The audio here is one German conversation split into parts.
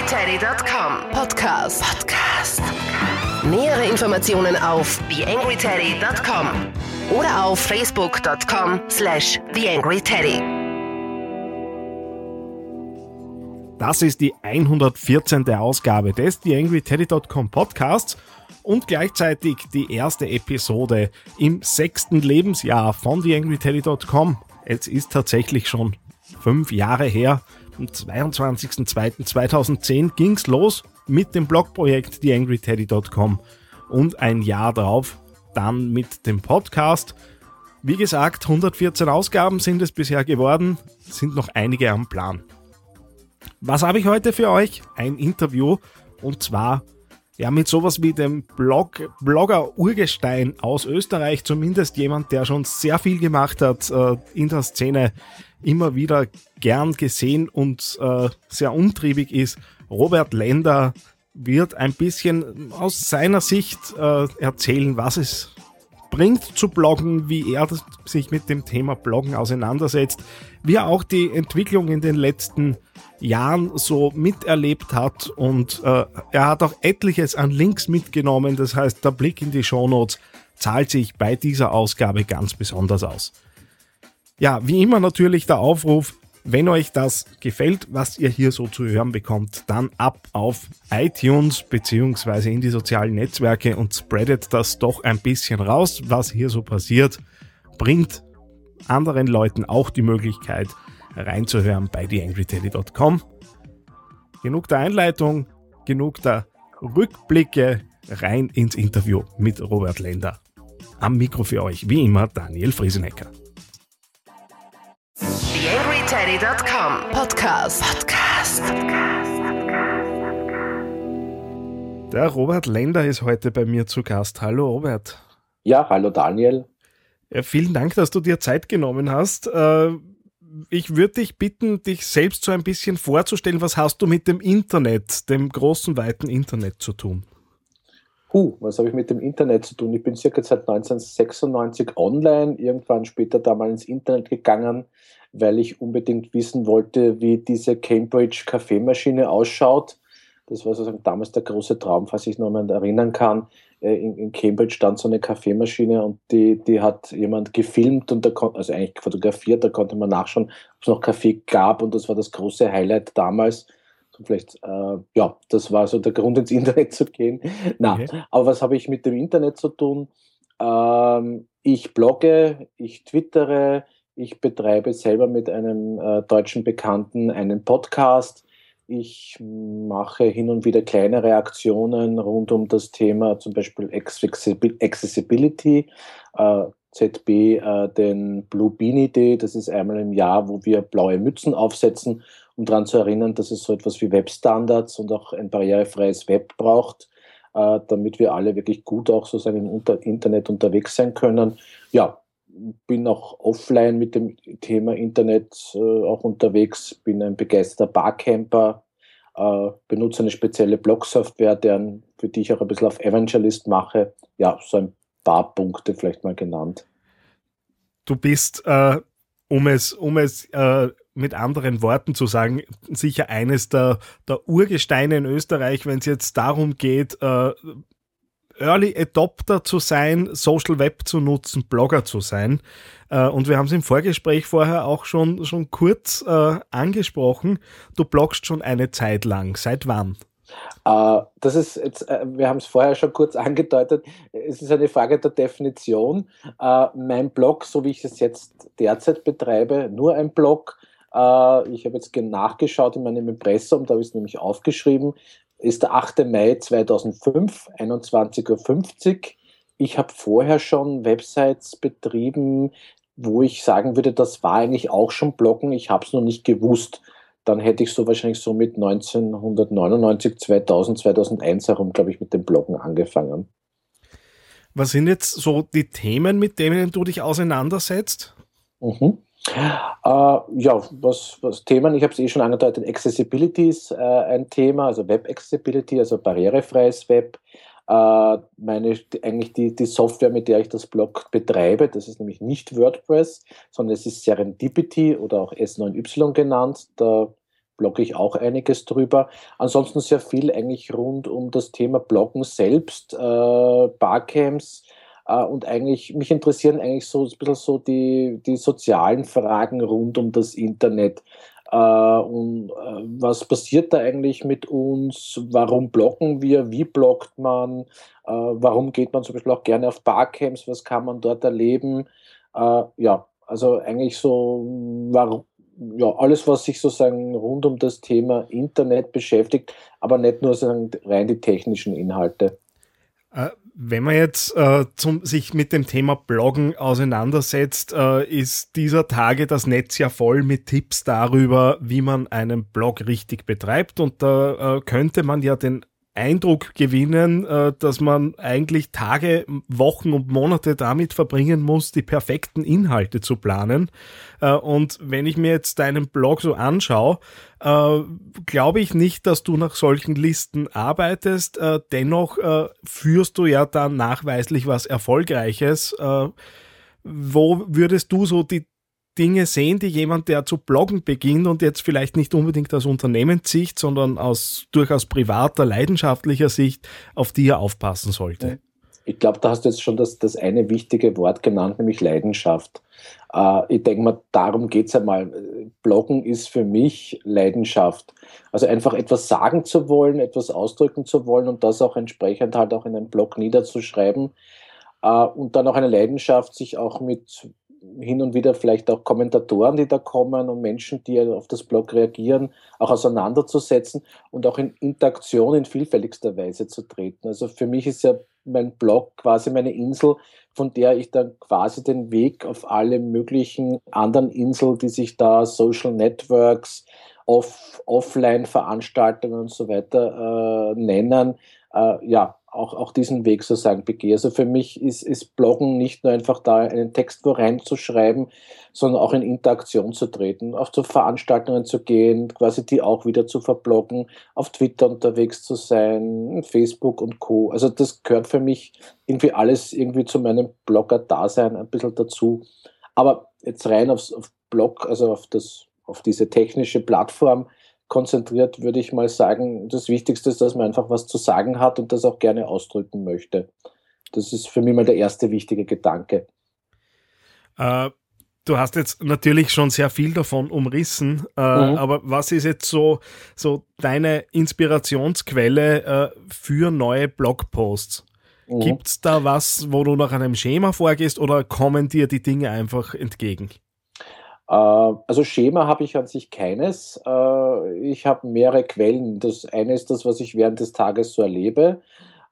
TheAngryTeddy.com Podcast. Podcast. Nähere Informationen auf TheAngryTeddy.com oder auf Facebook.com slash TheAngryTeddy. Das ist die 114. Ausgabe des TheAngryTeddy.com Podcasts und gleichzeitig die erste Episode im sechsten Lebensjahr von TheAngryTeddy.com. Es ist tatsächlich schon fünf Jahre her. Am 22.02.2010 ging's los mit dem Blogprojekt TheAngryTeddy.com und ein Jahr darauf dann mit dem Podcast. Wie gesagt, 114 Ausgaben sind es bisher geworden, sind noch einige am Plan. Was habe ich heute für euch? Ein Interview und zwar ja mit sowas wie dem Blog, Blogger Urgestein aus Österreich, zumindest jemand, der schon sehr viel gemacht hat äh, in der Szene, immer wieder gern gesehen und äh, sehr umtriebig ist. Robert Lender wird ein bisschen aus seiner Sicht äh, erzählen, was es bringt zu bloggen, wie er sich mit dem Thema Bloggen auseinandersetzt, wie er auch die Entwicklung in den letzten Jahren so miterlebt hat und äh, er hat auch etliches an Links mitgenommen, das heißt der Blick in die Shownotes zahlt sich bei dieser Ausgabe ganz besonders aus. Ja, wie immer natürlich der Aufruf, wenn euch das gefällt, was ihr hier so zu hören bekommt, dann ab auf iTunes beziehungsweise in die sozialen Netzwerke und spreadet das doch ein bisschen raus, was hier so passiert. Bringt anderen Leuten auch die Möglichkeit reinzuhören bei theangryteddy.com. Genug der Einleitung, genug der Rückblicke rein ins Interview mit Robert Lender. Am Mikro für euch wie immer Daniel Friesenecker. TheAngryTeddy.com Podcast. Podcast. Der Robert Lender ist heute bei mir zu Gast. Hallo Robert. Ja, hallo Daniel. Ja, vielen Dank, dass du dir Zeit genommen hast. Äh, ich würde dich bitten, dich selbst so ein bisschen vorzustellen. Was hast du mit dem Internet, dem großen, weiten Internet zu tun? Huh, was habe ich mit dem Internet zu tun? Ich bin circa seit 1996 online, irgendwann später da mal ins Internet gegangen, weil ich unbedingt wissen wollte, wie diese Cambridge Kaffeemaschine ausschaut. Das war sozusagen damals der große Traum, falls ich noch mal erinnern kann. Äh, in, in, Cambridge stand so eine Kaffeemaschine und die, die hat jemand gefilmt und da konnte, also eigentlich fotografiert, da konnte man nachschauen, ob es noch Kaffee gab und das war das große Highlight damals. Vielleicht, äh, ja, das war so der Grund, ins Internet zu gehen. Na, okay. aber was habe ich mit dem Internet zu tun? Ähm, ich blogge, ich twittere, ich betreibe selber mit einem äh, deutschen Bekannten einen Podcast. Ich mache hin und wieder kleine Aktionen rund um das Thema, zum Beispiel Accessibility. Äh, ZB äh, den Blue Beanie Day, das ist einmal im Jahr, wo wir blaue Mützen aufsetzen, um daran zu erinnern, dass es so etwas wie Webstandards und auch ein barrierefreies Web braucht, äh, damit wir alle wirklich gut auch sozusagen im Internet unterwegs sein können. Ja, bin auch offline mit dem Thema Internet äh, auch unterwegs, bin ein begeisterter Barcamper, äh, benutze eine spezielle Blog-Software, für die ich auch ein bisschen auf Evangelist mache. Ja, so ein paar Punkte vielleicht mal genannt. Du bist, äh, um es, um es äh, mit anderen Worten zu sagen, sicher eines der, der Urgesteine in Österreich, wenn es jetzt darum geht, äh, Early Adopter zu sein, Social Web zu nutzen, Blogger zu sein. Äh, und wir haben es im Vorgespräch vorher auch schon, schon kurz äh, angesprochen. Du bloggst schon eine Zeit lang. Seit wann? Uh, das ist jetzt, uh, wir haben es vorher schon kurz angedeutet, es ist eine Frage der Definition. Uh, mein Blog, so wie ich es jetzt derzeit betreibe, nur ein Blog. ich habe jetzt nachgeschaut in meinem Impressum, da habe ich es nämlich aufgeschrieben ist der 8. Mai 2005, 21.50 Uhr. Ich habe vorher schon Websites betrieben, wo ich sagen würde, das war eigentlich auch schon Bloggen, ich habe es noch nicht gewusst. Dann hätte ich so wahrscheinlich so mit 1999, 2000, 2001 herum, glaube ich, mit dem Bloggen angefangen. Was sind jetzt so die Themen, mit denen du dich auseinandersetzt? Mhm. Äh, ja, was, was Themen, ich habe es eh schon angedeutet, Accessibility ist äh, ein Thema, also Web Accessibility, also barrierefreies Web. Äh, meine, eigentlich die, die Software, mit der ich das Blog betreibe, das ist nämlich nicht WordPress, sondern es ist Serendipity oder auch S9Y genannt. Da blogge ich auch einiges drüber. Ansonsten sehr viel eigentlich rund um das Thema Bloggen selbst, äh, Barcamps äh, und eigentlich, mich interessieren eigentlich so ein bisschen so die, die sozialen Fragen rund um das Internet. Äh, und äh, was passiert da eigentlich mit uns? Warum bloggen wir? Wie bloggt man? Äh, warum geht man zum Beispiel auch gerne auf Barcamps? Was kann man dort erleben? Äh, ja, also eigentlich so, warum, ja, alles, was sich sozusagen rund um das Thema Internet beschäftigt, aber nicht nur sozusagen rein die technischen Inhalte. Äh, wenn man jetzt äh, zum, sich mit dem Thema Bloggen auseinandersetzt, äh, ist dieser Tage das Netz ja voll mit Tipps darüber, wie man einen Blog richtig betreibt. Und da äh, könnte man ja den Eindruck gewinnen, äh, dass man eigentlich Tage, Wochen und Monate damit verbringen muss, die perfekten Inhalte zu planen. Äh, und wenn ich mir jetzt deinen Blog so anschaue, äh, glaube ich nicht, dass du nach solchen Listen arbeitest. Dennoch führst du ja dann nachweislich was Erfolgreiches. Wo würdest du so die Dinge sehen, die jemand, der zu bloggen beginnt und jetzt vielleicht nicht unbedingt aus Unternehmenssicht, sondern aus durchaus privater, leidenschaftlicher Sicht, auf die er aufpassen sollte? Ich glaube, da hast du jetzt schon das, das eine wichtige Wort genannt, nämlich Leidenschaft. Äh, ich denke mal, darum geht es einmal. Bloggen ist für mich Leidenschaft. Also einfach etwas sagen zu wollen, etwas ausdrücken zu wollen und das auch entsprechend halt auch in einem Blog niederzuschreiben. Uh, und dann auch eine Leidenschaft, sich auch mit hin und wieder vielleicht auch Kommentatoren, die da kommen und Menschen, die auf das Blog reagieren, auch auseinanderzusetzen und auch in Interaktion in vielfältigster Weise zu treten. Also für mich ist ja mein Blog quasi meine Insel, von der ich dann quasi den Weg auf alle möglichen anderen Inseln, die sich da Social Networks, off, Offline-Veranstaltungen und so weiter äh, nennen, äh, ja, auch, auch diesen Weg sozusagen begehe. Also für mich ist, ist Bloggen nicht nur einfach da, einen Text wo reinzuschreiben, sondern auch in Interaktion zu treten, auf zu Veranstaltungen zu gehen, quasi die auch wieder zu verbloggen, auf Twitter unterwegs zu sein, Facebook und Co. Also das gehört für mich irgendwie alles irgendwie zu meinem Blogger-Dasein ein bisschen dazu. Aber jetzt rein aufs auf Blog, also auf das, auf diese technische Plattform, konzentriert, würde ich mal sagen, das Wichtigste ist, dass man einfach was zu sagen hat und das auch gerne ausdrücken möchte. Das ist für mich mal der erste wichtige Gedanke. Äh, du hast jetzt natürlich schon sehr viel davon umrissen, äh, mhm. aber was ist jetzt so, so deine Inspirationsquelle äh, für neue Blogposts? Mhm. Gibt es da was, wo du nach einem Schema vorgehst oder kommen dir die Dinge einfach entgegen? Äh, also Schema habe ich an sich keines. Äh, ich habe mehrere Quellen. Das eine ist das, was ich während des Tages so erlebe.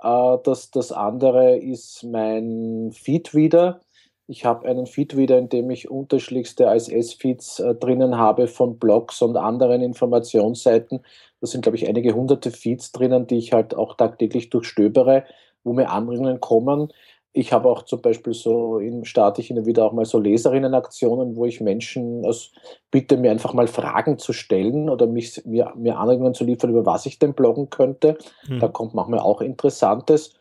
Äh, das, das andere ist mein Feedreader. Ich habe einen Feedreader, in dem ich unterschiedlichste ISS-Feeds drinnen habe von Blogs und anderen Informationsseiten. Da sind, glaube ich, einige hunderte Feeds drinnen, die ich halt auch tagtäglich durchstöbere, wo mir Anregungen kommen. Ich habe auch zum Beispiel so, in, starte ich immer wieder auch mal so Leserinnenaktionen, wo ich Menschen also bitte, mir einfach mal Fragen zu stellen oder mich, mir, mir Anregungen zu liefern, über was ich denn bloggen könnte. Hm. Da kommt manchmal auch Interessantes.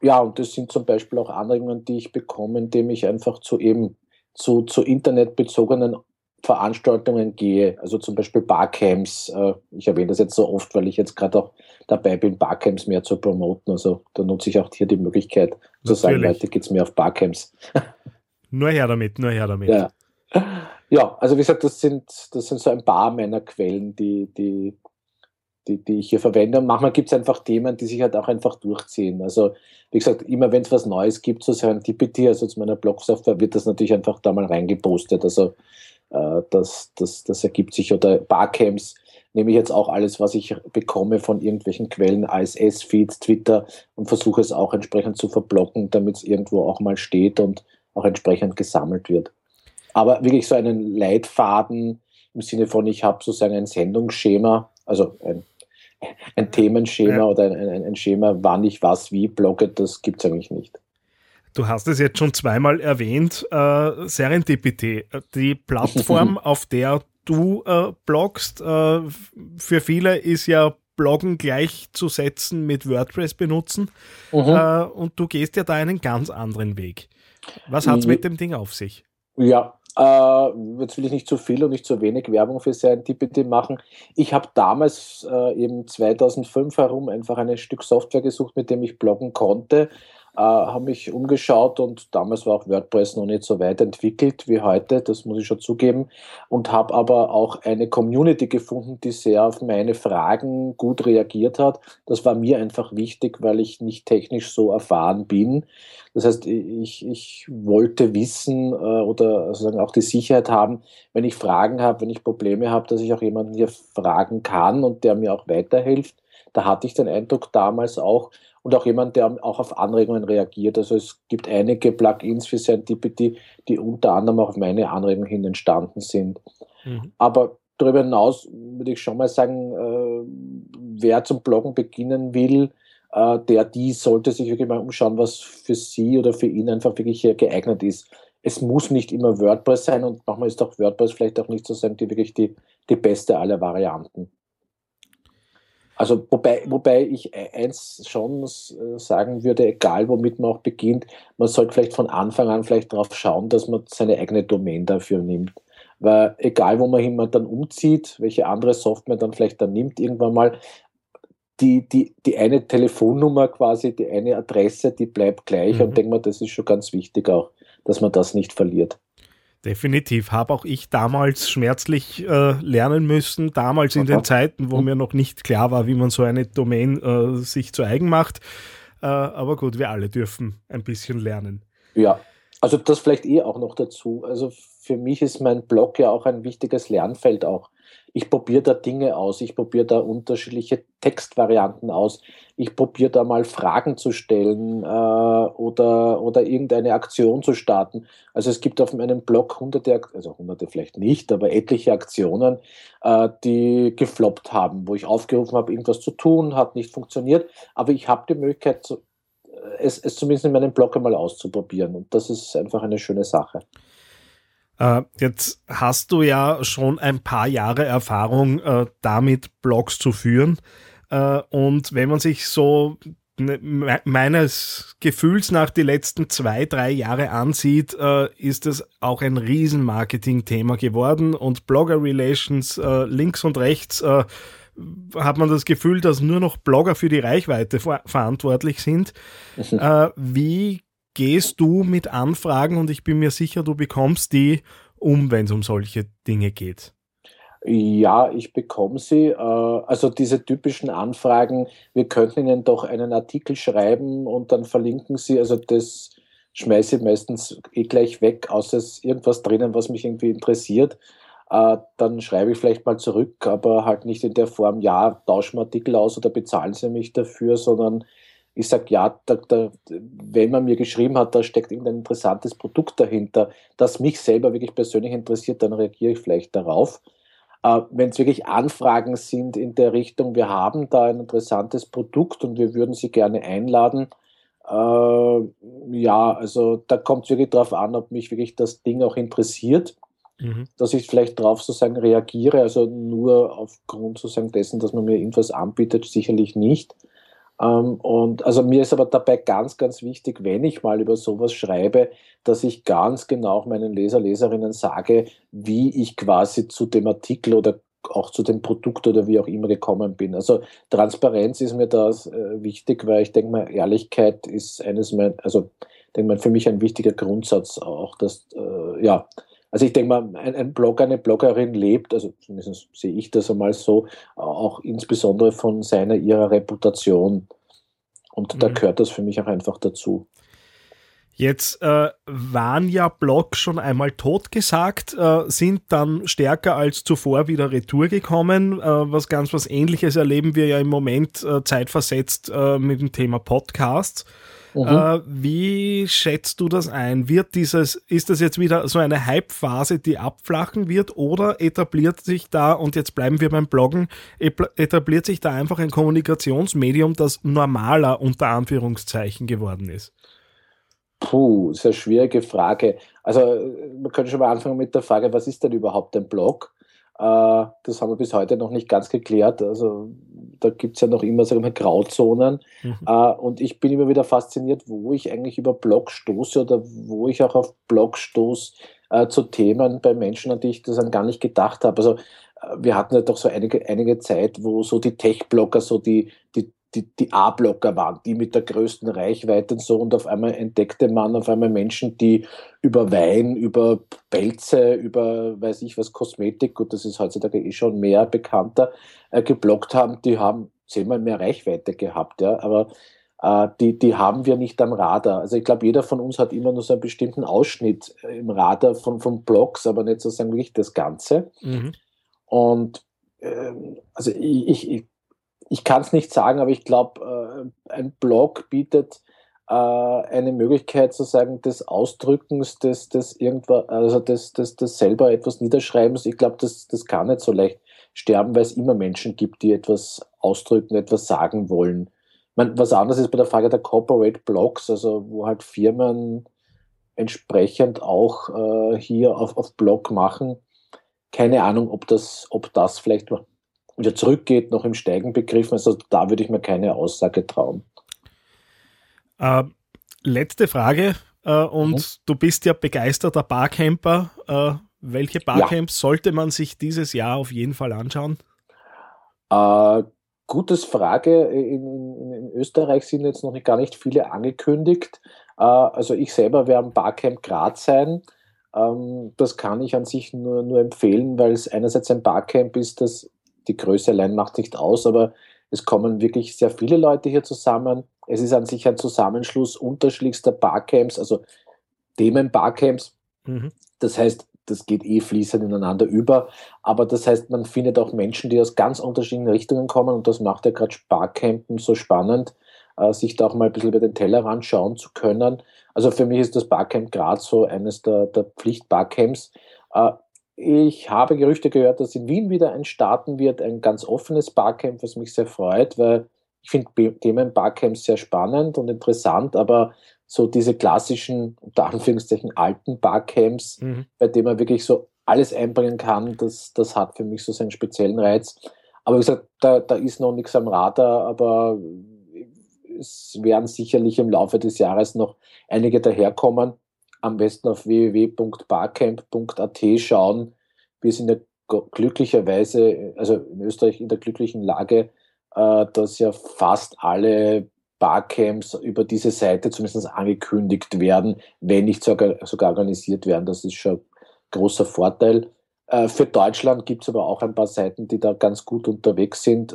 Ja, und das sind zum Beispiel auch Anregungen, die ich bekomme, indem ich einfach zu eben zu, zu internetbezogenen Veranstaltungen gehe, also zum Beispiel Barcamps. Äh, ich erwähne das jetzt so oft, weil ich jetzt gerade auch dabei bin, Barcamps mehr zu promoten. Also da nutze ich auch hier die Möglichkeit Natürlich. zu sagen, Leute, geht es mehr auf Barcamps. Nur her damit, nur her damit. Ja. ja, also wie gesagt, das sind, das sind so ein paar meiner Quellen, die, die, die, die ich hier verwende. Und manchmal gibt es einfach Themen, die sich halt auch einfach durchziehen. Also, wie gesagt, immer wenn es was Neues gibt, so Serendipity, also zu meiner Blog-Software, wird das natürlich einfach da mal reingepostet. Also äh, das, das, das ergibt sich. Oder Barcamps nehme ich jetzt auch alles, was ich bekomme von irgendwelchen Quellen, ISS-Feeds, Twitter und versuche es auch entsprechend zu verblocken, damit es irgendwo auch mal steht und auch entsprechend gesammelt wird. Aber wirklich so einen Leitfaden im Sinne von, ich habe sozusagen ein Sendungsschema, also ein, ein Themenschema ja. oder ein, ein, ein, Schema, wann ich was wie blogge, das gibt es eigentlich nicht. Du hast es jetzt schon zweimal erwähnt, äh, Serendipity, die Plattform, auf der du äh, bloggst. Äh, für viele ist ja Bloggen gleichzusetzen mit WordPress benutzen. Mhm. Äh, und du gehst ja da einen ganz anderen Weg. Was hat es mit dem Ding auf sich? Ja, Äh, jetzt will ich nicht zu viel und nicht zu wenig Werbung für Serendipity machen. Ich habe damals äh, eben 2005 herum einfach ein Stück Software gesucht, mit dem ich bloggen konnte äh, habe mich umgeschaut und damals war auch WordPress noch nicht so weit entwickelt wie heute, das muss ich schon zugeben, und habe aber auch eine Community gefunden, die sehr auf meine Fragen gut reagiert hat. Das war mir einfach wichtig, weil ich nicht technisch so erfahren bin. Das heißt, ich, ich wollte wissen äh, oder sozusagen auch die Sicherheit haben, wenn ich Fragen habe, wenn ich Probleme habe, dass ich auch jemanden hier fragen kann und der mir auch weiterhilft. Da hatte ich den Eindruck damals auch, und auch jemand, der auch auf Anregungen reagiert. Also es gibt einige Plugins für Serendipity, die unter anderem auch auf meine Anregungen hin entstanden sind. Mhm. Aber darüber hinaus würde ich schon mal sagen, äh, wer zum Bloggen beginnen will, äh, der, die sollte sich wirklich mal umschauen, was für sie oder für ihn einfach wirklich geeignet ist. Es muss nicht immer WordPress sein und manchmal ist auch WordPress vielleicht auch nicht sozusagen die wirklich die, die beste aller Varianten. Also wobei, wobei ich e-, eins schon äh, sagen würde, egal womit man auch beginnt, man sollte vielleicht von Anfang an vielleicht darauf schauen, dass man seine eigene Domain dafür nimmt. Weil egal wo man hin man dann umzieht, welche andere Software dann vielleicht dann nimmt, irgendwann mal, die, die, die eine Telefonnummer quasi, die eine Adresse, die bleibt gleich mhm. und denke mal, das ist schon ganz wichtig auch, dass man das nicht verliert. Definitiv. Habe auch ich damals schmerzlich äh, lernen müssen, damals in den Zeiten, wo mir noch nicht klar war, wie man so eine Domain äh, sich zu eigen macht. Äh, aber gut, wir alle dürfen ein bisschen lernen. Ja, also das vielleicht eh auch noch dazu. Also für mich ist mein Blog ja auch ein wichtiges Lernfeld auch ich probiere da Dinge aus, ich probiere da unterschiedliche Textvarianten aus, ich probiere da mal Fragen zu stellen äh, oder, oder irgendeine Aktion zu starten. Also es gibt auf meinem Blog hunderte, also hunderte vielleicht nicht, aber etliche Aktionen, äh, die gefloppt haben, wo ich aufgerufen habe, irgendwas zu tun, hat nicht funktioniert, aber ich habe die Möglichkeit, zu, es, es zumindest in meinem Blog einmal auszuprobieren und das ist einfach eine schöne Sache. Äh, jetzt hast du ja schon ein paar Jahre Erfahrung äh, damit, Blogs zu führen. Äh, und wenn man sich so ne, meines Gefühls nach die letzten zwei, drei Jahre ansieht, äh, ist es auch ein Riesen-Marketing-Thema geworden und Blogger Relations äh, links und rechts äh, hat man das Gefühl, dass nur noch Blogger für die Reichweite ver verantwortlich sind. Mhm. wie gehst du mit Anfragen und ich bin mir sicher, du bekommst die um, wenn es um solche Dinge geht. Ja, ich bekomme sie. Äh, also diese typischen Anfragen, wir könnten Ihnen doch einen Artikel schreiben und dann verlinken Sie, also das schmeiße ich meistens eh gleich weg, außer es ist irgendwas drinnen, was mich irgendwie interessiert. Äh, dann schreibe ich vielleicht mal zurück, aber halt nicht in der Form, ja, tauschen wir Artikel aus oder bezahlen Sie mich dafür, sondern ich sage, ja, da, da, wenn man mir geschrieben hat, da steckt irgendein interessantes Produkt dahinter, das mich selber wirklich persönlich interessiert, dann reagiere ich vielleicht darauf. Äh, wenn es wirklich Anfragen sind in der Richtung, wir haben da ein interessantes Produkt und wir würden Sie gerne einladen, äh, ja, also da kommt es wirklich darauf an, ob mich wirklich das Ding auch interessiert. Mhm. dass ich vielleicht darauf sozusagen reagiere, also nur aufgrund sozusagen dessen, dass man mir irgendwas anbietet, sicherlich nicht. Ähm, und also mir ist aber dabei ganz, ganz wichtig, wenn ich mal über sowas schreibe, dass ich ganz genau meinen Leser, Leserinnen sage, wie ich quasi zu dem Artikel oder auch zu dem Produkt oder wie auch immer gekommen bin. Also Transparenz ist mir da äh, wichtig, weil ich denke mal, Ehrlichkeit ist eines meiner, also denke mal, für mich ein wichtiger Grundsatz auch, dass, äh, ja, also ich denke mal, ein, ein, Blogger, eine Bloggerin lebt, also zumindest sehe ich das einmal so, auch insbesondere von seiner, ihrer Reputation. Und mhm. da gehört das für mich auch einfach dazu. Jetzt äh, waren ja Blogs schon einmal totgesagt, äh, sind dann stärker als zuvor wieder retour gekommen. Äh, was ganz was ähnliches erleben wir ja im Moment äh, zeitversetzt äh, mit dem Thema Podcasts. Mhm. Äh, wie schätzt du das ein? Wird dieses, ist das jetzt wieder so eine Hype-Phase, die abflachen wird, oder etabliert sich da, und jetzt bleiben wir beim Bloggen, etabliert sich da einfach ein Kommunikationsmedium, das normaler unter Anführungszeichen geworden ist? Puh, sehr schwierige Frage. Also, man könnte schon mal anfangen mit der Frage, was ist denn überhaupt ein Blog? Äh, das haben wir bis heute noch nicht ganz geklärt. Also da gibt es ja noch immer sagen wir, Grauzonen. Mhm. Äh, und ich bin immer wieder fasziniert, wo ich eigentlich über Blog stoße oder wo ich auch auf Blog stoße, äh, zu Themen bei Menschen, an die ich das dann gar nicht gedacht habe. Also äh, wir hatten ja doch so einige, einige Zeit, wo so die Tech-Blogger so die, die, die, die A-Blocker waren, die mit der größten Reichweite und so und auf einmal entdeckte man auf einmal Menschen, die über Wein, über Pelze, über weiß ich was, Kosmetik, gut, das ist heutzutage eh schon mehr bekannter, äh, geblockt haben, die haben zehnmal mehr Reichweite gehabt, ja, aber äh, die, die haben wir nicht am Radar. Also ich glaube, jeder von uns hat immer nur so einen bestimmten Ausschnitt im Radar von, von Blogs, aber nicht sozusagen wirklich das Ganze. Mhm. Und ähm, also ich, ich, ich kann es nicht sagen, aber ich glaube, äh, ein Blog bietet äh, eine Möglichkeit sozusagen des Ausdrückens, des, des irgendwas, also des, des, des selber etwas Niederschreibens. Ich glaube, das, das kann nicht so leicht sterben, weil es immer Menschen gibt, die etwas ausdrücken, etwas sagen wollen. Man, was anderes ist bei der Frage der Corporate Blogs, also wo halt Firmen entsprechend auch äh, hier auf, auf Blog machen. Keine Ahnung, ob das, ob das vielleicht wieder zurückgeht, noch im Steigen begriffen. Also da würde ich mir keine Aussage trauen. Äh, letzte Frage. Äh, und mhm. du bist ja begeisterter Barcamper. Äh, welche Barcamps ja. sollte man sich dieses Jahr auf jeden Fall anschauen? Äh, Gutes Frage. In, in, in, Österreich sind jetzt noch gar nicht viele angekündigt. Äh, also ich selber werde am Barcamp Graz sein. Ähm, das kann ich an sich nur, nur empfehlen, weil es einerseits ein Barcamp ist, das die Größe allein macht nicht aus, aber es kommen wirklich sehr viele Leute hier zusammen. Es ist an sich ein Zusammenschluss unterschiedlichster Barcamps, also Themen-Barcamps. Mhm. Das heißt, das geht eh fließend ineinander über. Aber das heißt, man findet auch Menschen, die aus ganz unterschiedlichen Richtungen kommen und das macht ja gerade Sparcampen so spannend, äh, sich da auch mal ein bisschen über den Tellerrand schauen zu können. Also für mich ist das Barcamp gerade so eines der, der Pflicht-Barcamps. Ich habe Gerüchte gehört, dass in Wien wieder ein starten wird, ein ganz offenes Barcamp, was mich sehr freut, weil ich finde Themen Barcamps sehr spannend und interessant, aber so diese klassischen, unter Anführungszeichen, alten Barcamps, mhm. bei denen man wirklich so alles einbringen kann, das, das hat für mich so seinen speziellen Reiz. Aber wie gesagt, da, da ist noch nichts am Radar, aber es werden sicherlich im Laufe des Jahres noch einige daherkommen. Am besten auf www.barcamp.at schauen. Wir sind ja glücklicherweise, also in Österreich in der glücklichen Lage, äh, dass ja fast alle Barcamps über diese Seite zumindest angekündigt werden, wenn nicht sogar, sogar organisiert werden. Das ist schon ein großer Vorteil. Äh, für Deutschland gibt es aber auch ein paar Seiten, die da ganz gut unterwegs sind.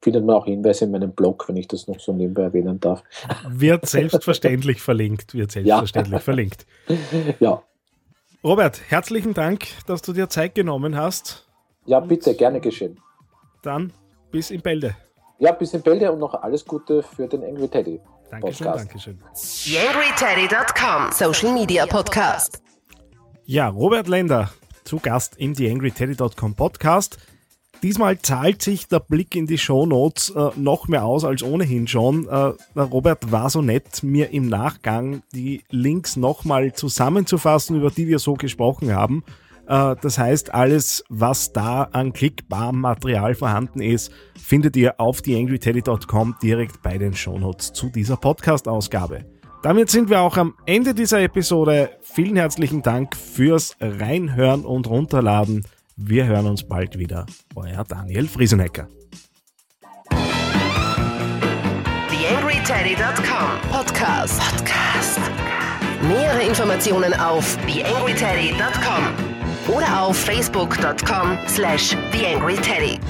Findet man auch Hinweise in meinem Blog, wenn ich das noch so nebenbei erwähnen darf. Wird selbstverständlich verlinkt, wird selbstverständlich ja. verlinkt. Ja. Robert, herzlichen Dank, dass du dir Zeit genommen hast. Ja, bitte, gerne geschehen. Dann bis in Bälde. Ja, bis in Bälde und noch alles Gute für den Angry Teddy. Dankeschön, Podcast. Dankeschön. TheAngryTeddy.com Social Media Podcast. Ja, Robert Lender zu Gast im TheAngryTeddy.com Podcast. Diesmal zahlt sich der Blick in die Shownotes äh, noch mehr aus als ohnehin schon. Äh, Robert war so nett, mir im Nachgang die Links nochmal zusammenzufassen, über die wir so gesprochen haben. Äh, das heißt, alles, was da an klickbarem Material vorhanden ist, findet ihr auf theangryteddy.com direkt bei den Shownotes zu dieser Podcast-Ausgabe. Damit sind wir auch am Ende dieser Episode. Vielen herzlichen Dank fürs Reinhören und Runterladen. Wir hören uns bald wieder. Euer Daniel Friesenecker. TheAngryTeddy.com Podcast. Podcast. Nähere Informationen auf TheAngryTeddy.com oder auf facebook.com slash TheAngryTeddy.